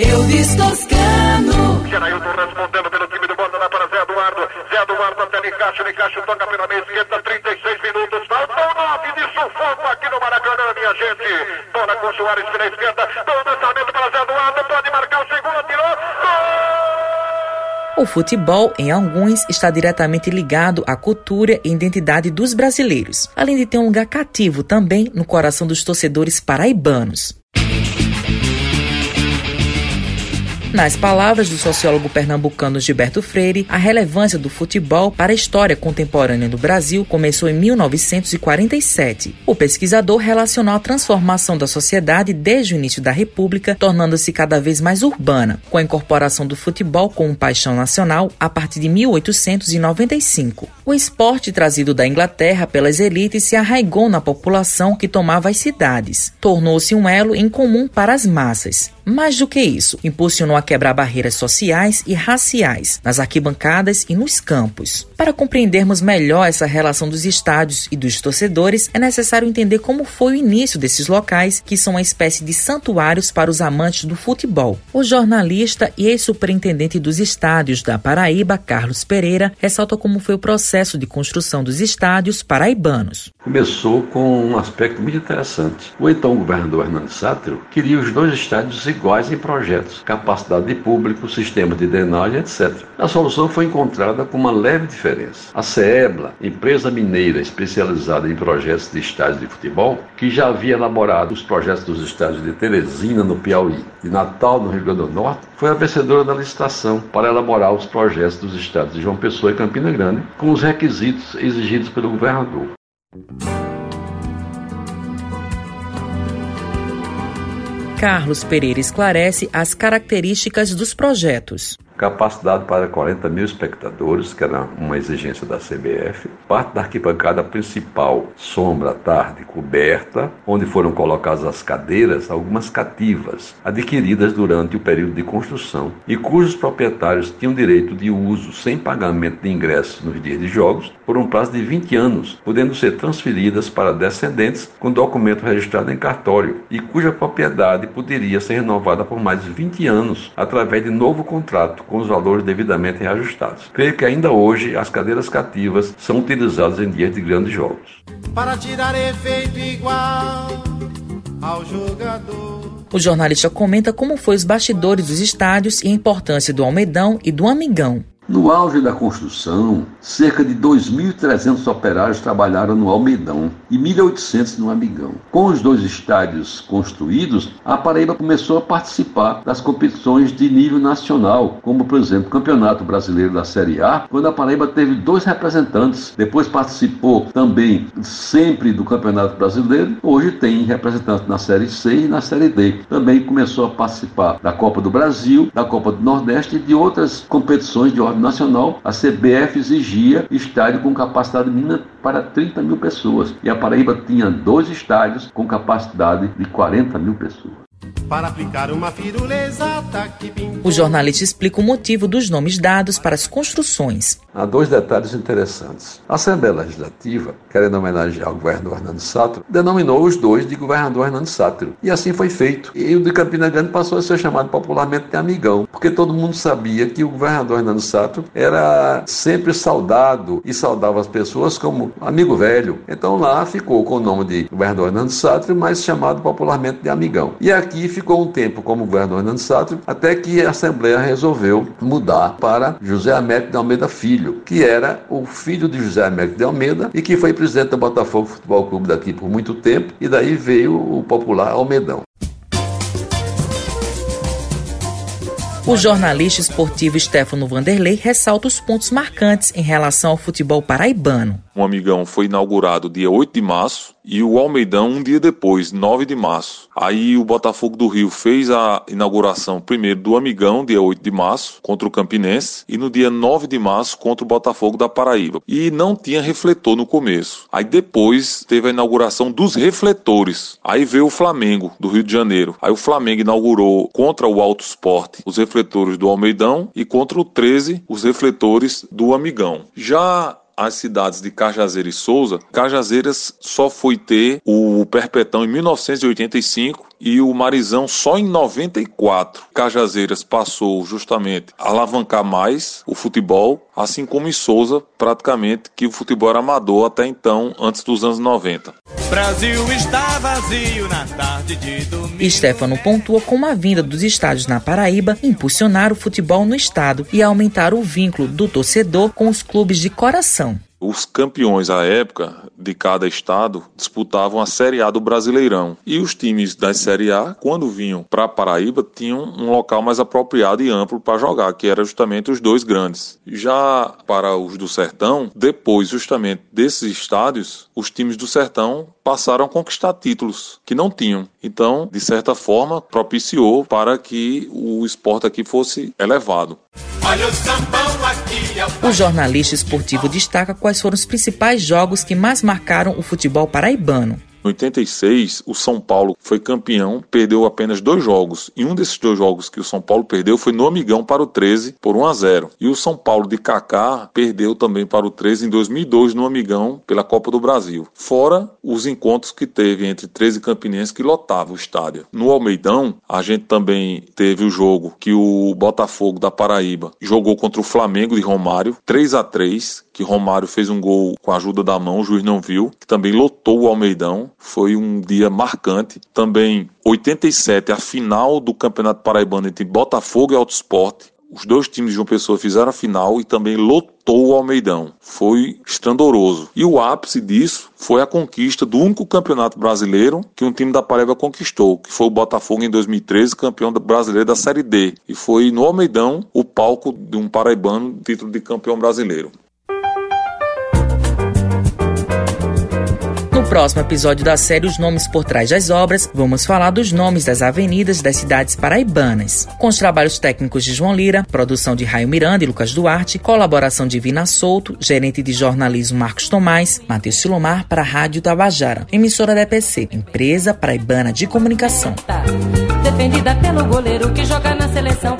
Elvis Toscano. Gerailton respondendo pelo time do lá para Zé Eduardo. Zé Eduardo até Nicacho, Nicacho toca pela meia esquerda, 36 minutos. Faltam 9 de sufoco aqui no Maracanã, minha gente. Bola com Soares pela esquerda. Bom lançamento para Zé Eduardo. Pode marcar o segundo, tirou. O futebol, em alguns, está diretamente ligado à cultura e identidade dos brasileiros, além de ter um lugar cativo também no coração dos torcedores paraibanos. Nas palavras do sociólogo pernambucano Gilberto Freire, a relevância do futebol para a história contemporânea do Brasil começou em 1947. O pesquisador relacionou a transformação da sociedade desde o início da República, tornando-se cada vez mais urbana, com a incorporação do futebol como paixão nacional a partir de 1895. O esporte trazido da Inglaterra pelas elites se arraigou na população que tomava as cidades. Tornou-se um elo em comum para as massas. Mais do que isso, impulsionou a quebrar barreiras sociais e raciais nas arquibancadas e nos campos. Para compreendermos melhor essa relação dos estádios e dos torcedores, é necessário entender como foi o início desses locais, que são uma espécie de santuários para os amantes do futebol. O jornalista e ex-superintendente dos estádios da Paraíba, Carlos Pereira, ressalta como foi o processo de construção dos estádios paraibanos. Começou com um aspecto muito interessante. O então governador Hernando Sátiro queria os dois estádios iguais em projetos, capacidade de público, sistema de drenagem, etc. A solução foi encontrada com uma leve diferença. A CEBLA, empresa mineira especializada em projetos de estádios de futebol, que já havia elaborado os projetos dos estádios de Teresina, no Piauí, de Natal, no Rio Grande do Norte, foi a vencedora da licitação para elaborar os projetos dos estádios de João Pessoa e Campina Grande, com os requisitos exigidos pelo governador. Carlos Pereira esclarece as características dos projetos capacidade para 40 mil espectadores, que era uma exigência da CBF, parte da arquibancada principal, sombra, tarde, coberta, onde foram colocadas as cadeiras, algumas cativas, adquiridas durante o período de construção e cujos proprietários tinham direito de uso sem pagamento de ingressos nos dias de jogos por um prazo de 20 anos, podendo ser transferidas para descendentes com documento registrado em cartório e cuja propriedade poderia ser renovada por mais de 20 anos através de novo contrato com os valores devidamente reajustados. Creio que ainda hoje as cadeiras cativas são utilizadas em dias de grandes jogos. Para tirar efeito igual ao jogador. O jornalista comenta como foi os bastidores dos estádios e a importância do Almedão e do Amigão. No auge da construção, cerca de 2.300 operários trabalharam no Almedão e 1.800 no Amigão. Com os dois estádios construídos, a Paraíba começou a participar das competições de nível nacional, como por exemplo o Campeonato Brasileiro da Série A, quando a Paraíba teve dois representantes. Depois participou também sempre do Campeonato Brasileiro. Hoje tem representantes na Série C e na Série D. Também começou a participar da Copa do Brasil, da Copa do Nordeste e de outras competições de ordem nacional, a CBF exigia estádio com capacidade mínima para 30 mil pessoas. E a Paraíba tinha dois estádios com capacidade de 40 mil pessoas para aplicar uma firuleza que O jornalista explica o motivo dos nomes dados para as construções. Há dois detalhes interessantes. A Assembleia Legislativa, querendo homenagear o governador Hernando Sátiro, denominou os dois de governador Hernando Sátiro. E assim foi feito. E o de Campina Grande passou a ser chamado popularmente de Amigão, porque todo mundo sabia que o governador Hernando Sátiro era sempre saudado e saudava as pessoas como amigo velho. Então lá ficou com o nome de governador Hernando Sátiro, mas chamado popularmente de Amigão. E aqui ficou um tempo como governador Hernando Sátrio, até que a Assembleia resolveu mudar para José Américo de Almeida Filho, que era o filho de José Américo de Almeida e que foi presidente do Botafogo Futebol Clube daqui por muito tempo, e daí veio o popular Almedão. O jornalista esportivo Stefano Vanderlei ressalta os pontos marcantes em relação ao futebol paraibano. Um amigão foi inaugurado dia 8 de março e o Almeidão um dia depois, 9 de março. Aí o Botafogo do Rio fez a inauguração primeiro do Amigão, dia 8 de março, contra o Campinense, e no dia 9 de março contra o Botafogo da Paraíba. E não tinha refletor no começo. Aí depois teve a inauguração dos refletores. Aí veio o Flamengo do Rio de Janeiro. Aí o Flamengo inaugurou contra o Alto Esporte os refletores do Almeidão e contra o 13 os refletores do Amigão. Já as cidades de Cajazeiras e Souza, Cajazeiras só foi ter o Perpetão em 1985 e o Marizão só em 94. Cajazeiras passou justamente a alavancar mais o futebol, assim como em Souza, praticamente que o futebol era amador até então, antes dos anos 90. Brasil está vazio na tarde de domingo. Stefano pontua como a vinda dos estádios na Paraíba impulsionar o futebol no estado e aumentar o vínculo do torcedor com os clubes de coração. Os campeões à época de cada estado disputavam a Série A do Brasileirão. E os times da Série A, quando vinham para Paraíba, tinham um local mais apropriado e amplo para jogar, que era justamente os dois grandes. Já para os do Sertão, depois justamente desses estádios, os times do Sertão passaram a conquistar títulos que não tinham. Então, de certa forma, propiciou para que o esporte aqui fosse elevado. Olha o sambão aqui. É o jornalista esportivo destaca quais foram os principais jogos que mais marcaram o futebol paraibano. Em 86, o São Paulo foi campeão, perdeu apenas dois jogos. E um desses dois jogos que o São Paulo perdeu foi no Amigão para o 13 por 1 a 0. E o São Paulo de Kaká perdeu também para o 13 em 2002 no Amigão pela Copa do Brasil. Fora os encontros que teve entre 13 e Campinense que lotava o estádio. No Almeidão, a gente também teve o jogo que o Botafogo da Paraíba jogou contra o Flamengo de Romário, 3 a 3 que Romário fez um gol com a ajuda da mão, o juiz não viu, que também lotou o Almeidão. Foi um dia marcante. Também 87, a final do Campeonato Paraibano entre Botafogo e Alto Esporte. Os dois times de João Pessoa fizeram a final e também lotou o Almeidão. Foi estrandoroso. E o ápice disso foi a conquista do único campeonato brasileiro que um time da Paraíba conquistou, que foi o Botafogo em 2013, campeão brasileiro da Série D. E foi no Almeidão o palco de um paraibano título de campeão brasileiro. Próximo episódio da série Os Nomes por Trás das Obras, vamos falar dos nomes das avenidas das cidades paraibanas. Com os trabalhos técnicos de João Lira, produção de Raio Miranda e Lucas Duarte, colaboração de Vina Souto, gerente de jornalismo Marcos Tomás, Matheus Silomar para a Rádio Tabajara, emissora da EPC, empresa paraibana de comunicação. Defendida pelo goleiro que joga na seleção